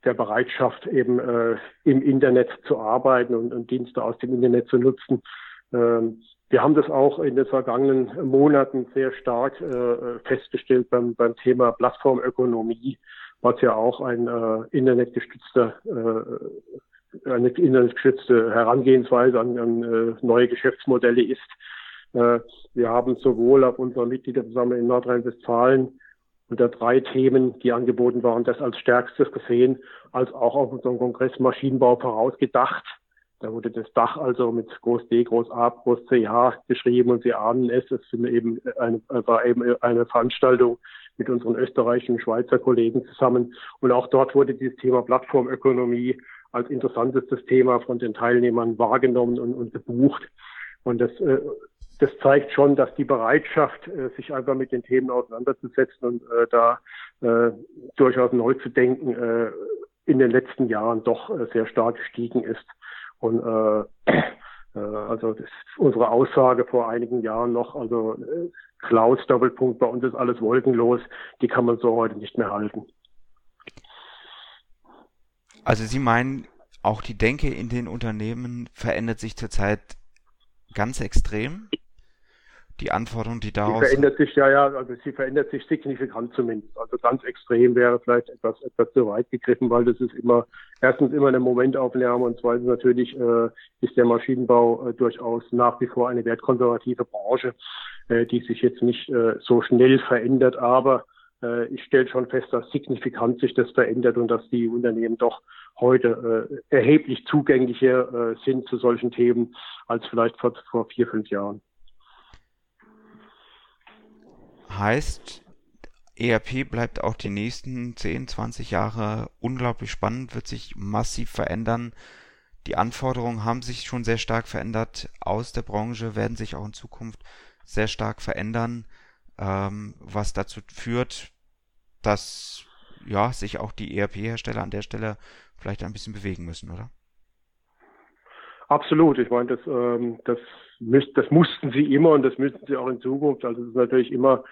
der Bereitschaft, eben äh, im Internet zu arbeiten und, und Dienste aus dem Internet zu nutzen. Ähm, wir haben das auch in den vergangenen Monaten sehr stark äh, festgestellt beim, beim Thema Plattformökonomie, was ja auch ein äh, internetgestützter äh, eine internetgestützte Herangehensweise an, an äh, neue Geschäftsmodelle ist. Äh, wir haben sowohl auf unserer Mitgliederversammlung in Nordrhein-Westfalen unter drei Themen, die angeboten waren, das als stärkstes gesehen, als auch auf unserem Kongress Maschinenbau vorausgedacht. Da wurde das Dach also mit Groß D, Groß A, Groß CH geschrieben und Sie ahnen es, es war eben eine Veranstaltung mit unseren österreichischen Schweizer Kollegen zusammen. Und auch dort wurde dieses Thema Plattformökonomie als interessantestes Thema von den Teilnehmern wahrgenommen und, und gebucht. Und das äh, das zeigt schon, dass die Bereitschaft, äh, sich einfach mit den Themen auseinanderzusetzen und äh, da äh, durchaus neu zu denken, in den letzten Jahren doch sehr stark gestiegen ist. Und also das ist unsere Aussage vor einigen Jahren noch, also äh, Cloud Doppelpunkt, bei uns ist alles wolkenlos, die kann man so heute nicht mehr halten. Also Sie meinen, auch die Denke in den Unternehmen verändert sich zurzeit ganz extrem? Die Anforderungen, die daraus. Sie verändert sich ja, ja, also sie verändert sich signifikant zumindest. Also ganz extrem wäre vielleicht etwas, etwas zu weit gegriffen, weil das ist immer, erstens immer eine Momentaufnahme und zweitens natürlich äh, ist der Maschinenbau äh, durchaus nach wie vor eine wertkonservative Branche, äh, die sich jetzt nicht äh, so schnell verändert, aber äh, ich stelle schon fest, dass signifikant sich das verändert und dass die Unternehmen doch heute äh, erheblich zugänglicher äh, sind zu solchen Themen als vielleicht vor, vor vier, fünf Jahren. Heißt, ERP bleibt auch die nächsten 10, 20 Jahre unglaublich spannend, wird sich massiv verändern. Die Anforderungen haben sich schon sehr stark verändert aus der Branche, werden sich auch in Zukunft sehr stark verändern, ähm, was dazu führt, dass ja, sich auch die ERP-Hersteller an der Stelle vielleicht ein bisschen bewegen müssen, oder? Absolut. Ich meine, das, ähm, das, müsst, das mussten sie immer und das müssten sie auch in Zukunft. Also es ist natürlich immer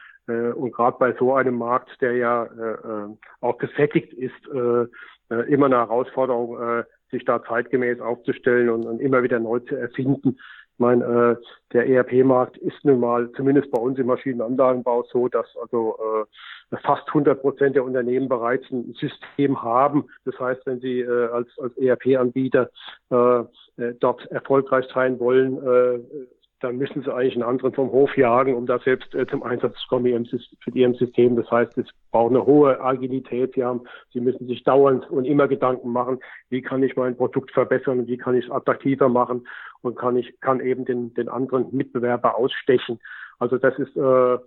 und gerade bei so einem Markt, der ja äh, äh auch gesättigt ist, äh, äh, immer eine Herausforderung, äh, sich da zeitgemäß aufzustellen und, und immer wieder neu zu erfinden. meine, äh, der ERP-Markt ist nun mal zumindest bei uns im Maschinenanlagenbau so, dass also äh, fast 100 Prozent der Unternehmen bereits ein System haben. Das heißt, wenn sie äh, als, als ERP-Anbieter äh, äh, dort erfolgreich sein wollen, äh, dann müssen sie eigentlich einen anderen vom Hof jagen, um da selbst äh, zum Einsatz zu kommen in ihrem System. Das heißt, es braucht eine hohe Agilität. Sie haben, sie müssen sich dauernd und immer Gedanken machen, wie kann ich mein Produkt verbessern und wie kann ich es attraktiver machen und kann ich, kann eben den, den anderen Mitbewerber ausstechen. Also das ist äh,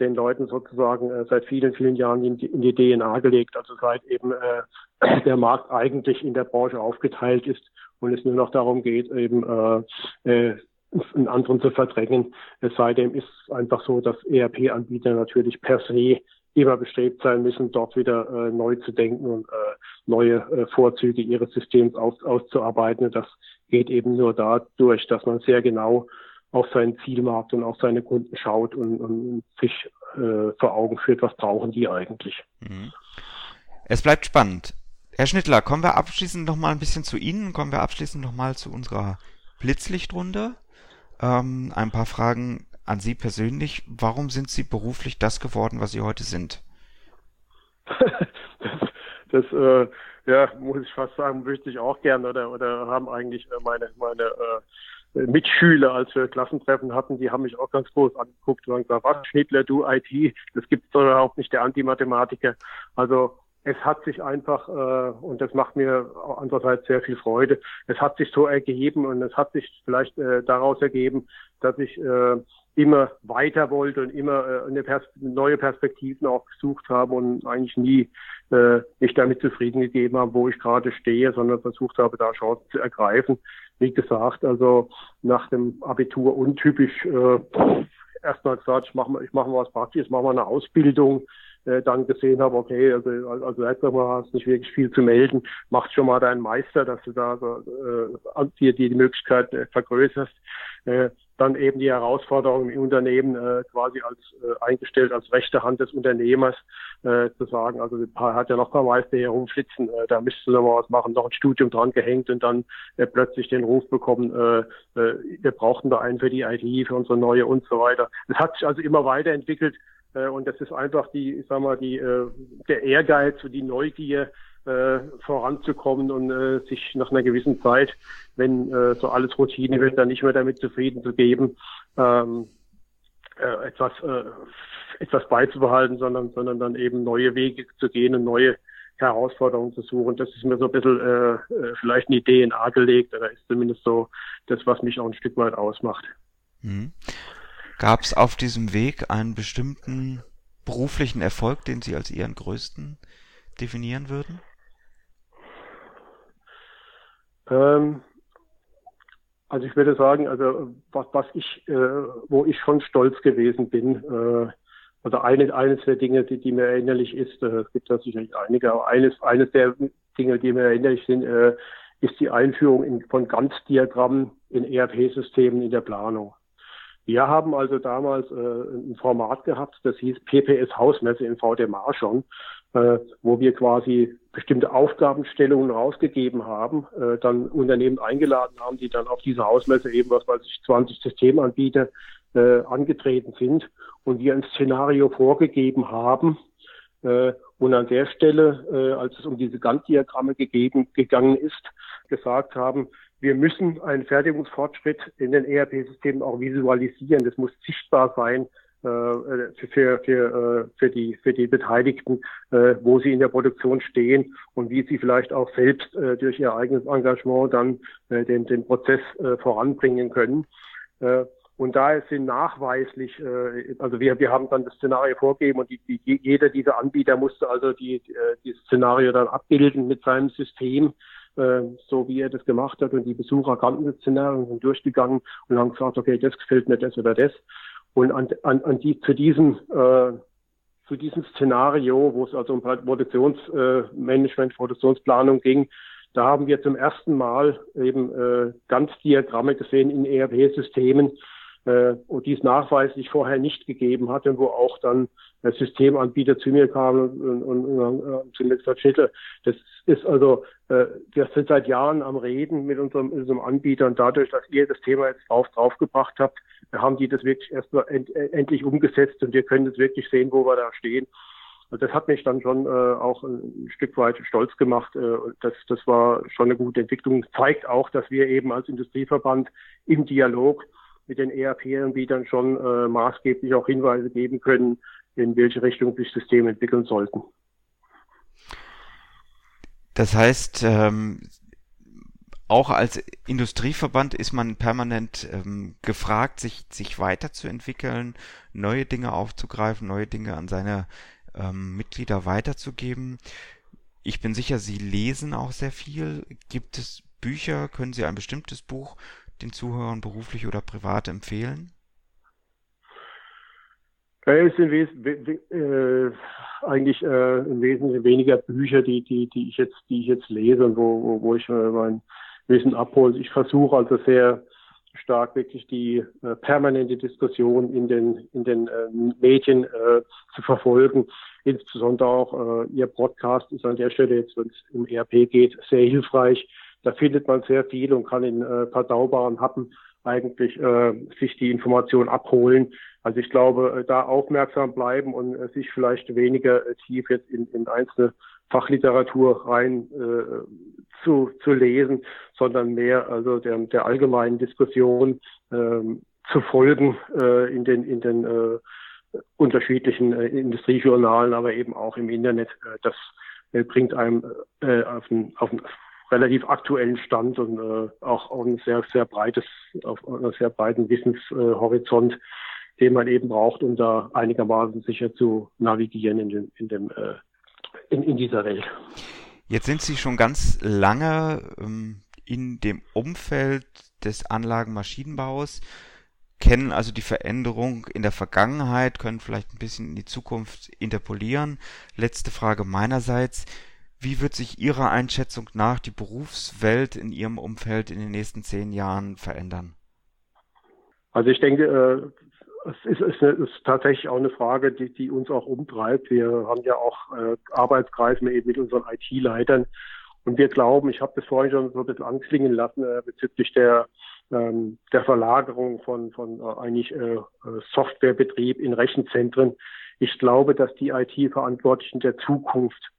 den Leuten sozusagen äh, seit vielen, vielen Jahren in die, in die DNA gelegt. Also seit eben äh, der Markt eigentlich in der Branche aufgeteilt ist und es nur noch darum geht, eben äh, äh, einen anderen zu verdrängen. Es sei denn, ist einfach so, dass ERP-Anbieter natürlich per se immer bestrebt sein müssen, dort wieder äh, neu zu denken und äh, neue äh, Vorzüge ihres Systems aus, auszuarbeiten. Das geht eben nur dadurch, dass man sehr genau auf seinen Zielmarkt und auf seine Kunden schaut und, und sich äh, vor Augen führt, was brauchen die eigentlich. Mhm. Es bleibt spannend. Herr Schnittler, kommen wir abschließend noch mal ein bisschen zu Ihnen, kommen wir abschließend noch mal zu unserer Blitzlichtrunde. Ähm, ein paar Fragen an Sie persönlich. Warum sind Sie beruflich das geworden, was Sie heute sind? das, das äh, ja, muss ich fast sagen, möchte ich auch gern oder, oder haben eigentlich äh, meine, meine äh, Mitschüler, als wir Klassentreffen hatten, die haben mich auch ganz groß angeguckt und gesagt, was, Schnittler, du IT, das gibt's doch überhaupt nicht, der Antimathematiker. Also es hat sich einfach, äh, und das macht mir andererseits sehr viel Freude, es hat sich so ergeben und es hat sich vielleicht äh, daraus ergeben, dass ich äh, immer weiter wollte und immer äh, eine Pers neue Perspektiven auch gesucht habe und eigentlich nie äh, mich damit zufrieden gegeben habe, wo ich gerade stehe, sondern versucht habe, da Chancen zu ergreifen. Wie gesagt, also nach dem Abitur untypisch äh, erstmal gesagt, ich mache ich mach mal was Praktisches, mache mal eine Ausbildung, äh, dann gesehen habe, okay, also, also erstmal hast nicht wirklich viel zu melden, mach schon mal deinen Meister, dass du da so, äh, dir die, die Möglichkeit äh, vergrößerst. Äh, dann eben die Herausforderung im Unternehmen äh, quasi als äh, eingestellt als rechte Hand des Unternehmers äh, zu sagen, also hat ja noch ein paar Meister hier rumflitzen, äh, da müsstest du noch mal was machen, noch ein Studium dran gehängt und dann äh, plötzlich den Ruf bekommen, äh, äh, wir brauchten da einen für die IT, für unsere neue und so weiter. Es hat sich also immer weiterentwickelt und das ist einfach die, ich sag mal, die, äh, der Ehrgeiz und die Neugier, äh, voranzukommen und äh, sich nach einer gewissen Zeit, wenn äh, so alles Routine wird, dann nicht mehr damit zufrieden zu geben, ähm, äh, etwas, äh, etwas beizubehalten, sondern, sondern dann eben neue Wege zu gehen und neue Herausforderungen zu suchen. Das ist mir so ein bisschen äh, äh vielleicht eine DNA gelegt, oder ist zumindest so das, was mich auch ein Stück weit ausmacht. Mhm. Gab es auf diesem Weg einen bestimmten beruflichen Erfolg, den Sie als Ihren größten definieren würden? Ähm, also ich würde sagen, also was, was ich, äh, wo ich schon stolz gewesen bin, äh, also eine, eines der Dinge, die, die mir erinnerlich ist, äh, es gibt da sicherlich einige, aber eines, eines der Dinge, die mir erinnerlich sind, äh, ist die Einführung in, von Ganzdiagrammen in ERP-Systemen in der Planung. Wir haben also damals äh, ein Format gehabt, das hieß PPS Hausmesse in VDMA schon, äh, wo wir quasi bestimmte Aufgabenstellungen rausgegeben haben, äh, dann Unternehmen eingeladen haben, die dann auf diese Hausmesse eben, was weiß ich, 20 Systemanbieter äh, angetreten sind und wir ein Szenario vorgegeben haben. Äh, und an der Stelle, äh, als es um diese Gantt-Diagramme gegeben, gegangen ist, gesagt haben, wir müssen einen Fertigungsfortschritt in den ERP-Systemen auch visualisieren. Das muss sichtbar sein äh, für, für, äh, für, die, für die Beteiligten, äh, wo sie in der Produktion stehen und wie sie vielleicht auch selbst durch ihr eigenes Engagement dann den, den Prozess voranbringen können. Und da sind nachweislich, also wir, wir haben dann das Szenario vorgegeben und die, die, jeder dieser Anbieter musste also die, die Szenario dann abbilden mit seinem System so wie er das gemacht hat. Und die Besucher kannten das Szenario und sind durchgegangen und haben gesagt, okay, das gefällt mir das oder das. Und an, an, an die, zu diesem äh, zu diesem Szenario, wo es also um Produktionsmanagement, äh, Produktionsplanung ging, da haben wir zum ersten Mal eben äh, ganz Diagramme gesehen in ERP-Systemen, äh, und dies nachweislich vorher nicht gegeben hat und wo auch dann Systemanbieter zu mir kam und, und, und, und zu mir gesagt, Schnittler, das, ist also, äh, wir sind seit Jahren am Reden mit unserem, unserem Anbieter und dadurch, dass ihr das Thema jetzt drauf, draufgebracht habt, haben die das wirklich erstmal end, endlich umgesetzt und wir können jetzt wirklich sehen, wo wir da stehen. Und das hat mich dann schon äh, auch ein Stück weit stolz gemacht. Äh, das, das war schon eine gute Entwicklung. Zeigt auch, dass wir eben als Industrieverband im Dialog mit den ERP-Anbietern schon äh, maßgeblich auch Hinweise geben können, in welche Richtung sich Systeme entwickeln sollten. Das heißt, ähm, auch als Industrieverband ist man permanent ähm, gefragt, sich, sich weiterzuentwickeln, neue Dinge aufzugreifen, neue Dinge an seine ähm, Mitglieder weiterzugeben. Ich bin sicher, Sie lesen auch sehr viel. Gibt es Bücher? Können Sie ein bestimmtes Buch den Zuhörern beruflich oder privat empfehlen? Es sind äh, eigentlich äh, im Wesentlichen weniger Bücher, die, die, die ich jetzt, die ich jetzt lese und wo, wo, wo ich äh, mein Wissen abhole. Ich versuche also sehr stark wirklich die äh, permanente Diskussion in den, in den äh, Medien äh, zu verfolgen. Insbesondere auch äh, Ihr Podcast ist an der Stelle jetzt, wenn es um ERP geht, sehr hilfreich. Da findet man sehr viel und kann in äh, verdaubaren Happen eigentlich äh, sich die Information abholen. Also ich glaube, äh, da aufmerksam bleiben und äh, sich vielleicht weniger äh, tief jetzt in, in einzelne Fachliteratur rein äh, zu, zu lesen, sondern mehr also der, der allgemeinen Diskussion ähm, zu folgen äh, in den, in den äh, unterschiedlichen äh, Industriejournalen, aber eben auch im Internet. Äh, das äh, bringt einem äh, auf, einen, auf einen relativ aktuellen Stand und äh, auch ein sehr, sehr breites, auf einen sehr breiten Wissenshorizont, den man eben braucht, um da einigermaßen sicher zu navigieren in, dem, in, dem, äh, in, in dieser Welt. Jetzt sind Sie schon ganz lange ähm, in dem Umfeld des Anlagenmaschinenbaus, kennen also die Veränderung in der Vergangenheit, können vielleicht ein bisschen in die Zukunft interpolieren. Letzte Frage meinerseits. Wie wird sich Ihrer Einschätzung nach die Berufswelt in Ihrem Umfeld in den nächsten zehn Jahren verändern? Also ich denke, äh, es ist, ist, ist tatsächlich auch eine Frage, die, die uns auch umtreibt. Wir haben ja auch äh, Arbeitskreise eben mit unseren IT-Leitern und wir glauben, ich habe das vorhin schon so ein bisschen anklingen lassen äh, bezüglich der ähm, der Verlagerung von von eigentlich Softwarebetrieb in Rechenzentren. Ich glaube, dass die IT-Verantwortlichen der Zukunft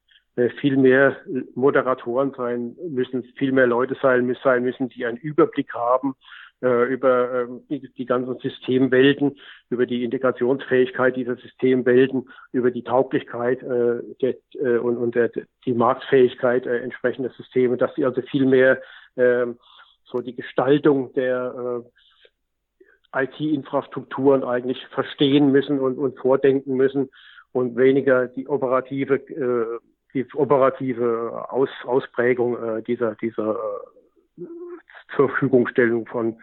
viel mehr Moderatoren sein müssen, viel mehr Leute sein, sein müssen, die einen Überblick haben äh, über ähm, die, ganzen Systemwelten, über die Integrationsfähigkeit dieser Systemwelten, über die Tauglichkeit äh, der, äh, und, und der, die Marktfähigkeit äh, entsprechender Systeme, dass sie also viel mehr äh, so die Gestaltung der äh, IT-Infrastrukturen eigentlich verstehen müssen und, und vordenken müssen und weniger die operative äh, die operative Aus, Ausprägung äh, dieser dieser äh, zur Verfügungstellung von,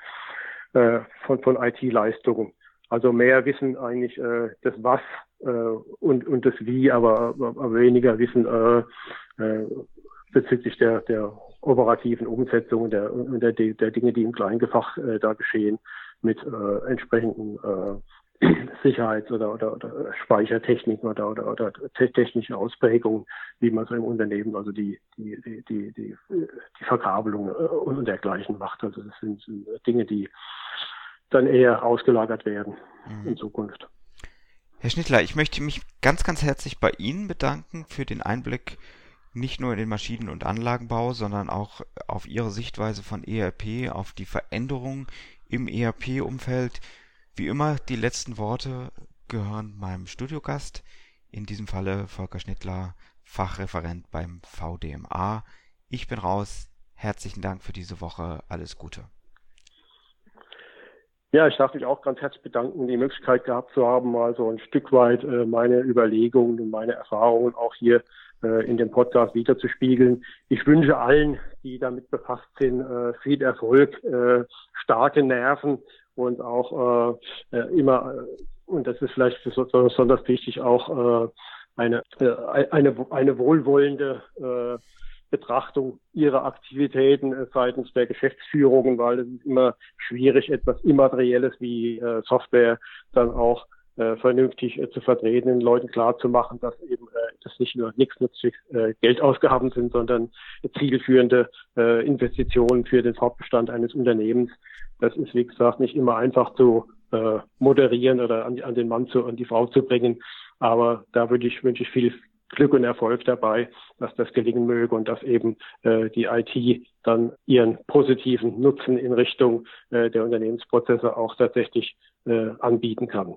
äh, von, von IT-Leistungen. Also mehr Wissen eigentlich äh, das Was äh, und, und das Wie, aber, aber weniger Wissen äh, äh, bezüglich der, der operativen Umsetzung der, der, der Dinge, die im Kleingefach äh, da geschehen, mit äh, entsprechenden äh, Sicherheits- oder, oder, oder Speichertechniken oder, oder, oder technische Ausprägungen, wie man so im Unternehmen also die, die, die, die, die, die Verkabelung äh, und dergleichen macht. Also das sind, Dinge, die dann eher ausgelagert werden mhm. in Zukunft. Herr Schnittler, ich möchte mich ganz, ganz herzlich bei Ihnen bedanken für den Einblick nicht nur in den Maschinen- und Anlagenbau, sondern auch auf Ihre Sichtweise von ERP, auf die Veränderung im ERP-Umfeld. Wie immer, die letzten Worte gehören meinem Studiogast, in diesem Falle Volker Schnittler, Fachreferent beim VDMA. Ich bin raus. Herzlichen Dank für diese Woche. Alles Gute. Ja, ich darf mich auch ganz herzlich bedanken, die Möglichkeit gehabt zu haben, mal so ein Stück weit äh, meine Überlegungen und meine Erfahrungen auch hier äh, in dem Podcast wiederzuspiegeln. Ich wünsche allen, die damit befasst sind, äh, viel Erfolg, starke Nerven und auch äh, äh, immer, äh, und das ist vielleicht besonders wichtig, auch äh, eine, äh, eine, eine wohlwollende äh, Betrachtung ihrer Aktivitäten äh, seitens der Geschäftsführungen, weil es ist immer schwierig, etwas Immaterielles wie äh, Software dann auch äh, vernünftig äh, zu vertreten, den Leuten klarzumachen, dass eben äh, das nicht nur nichtsnützig äh, Geldausgaben sind, sondern zielführende äh, Investitionen für den Fortbestand eines Unternehmens. Das ist, wie gesagt, nicht immer einfach zu äh, moderieren oder an, an den Mann zu, an die Frau zu bringen. Aber da würde ich, wünsche ich viel Glück und Erfolg dabei, dass das gelingen möge und dass eben äh, die IT dann ihren positiven Nutzen in Richtung äh, der Unternehmensprozesse auch tatsächlich äh, anbieten kann.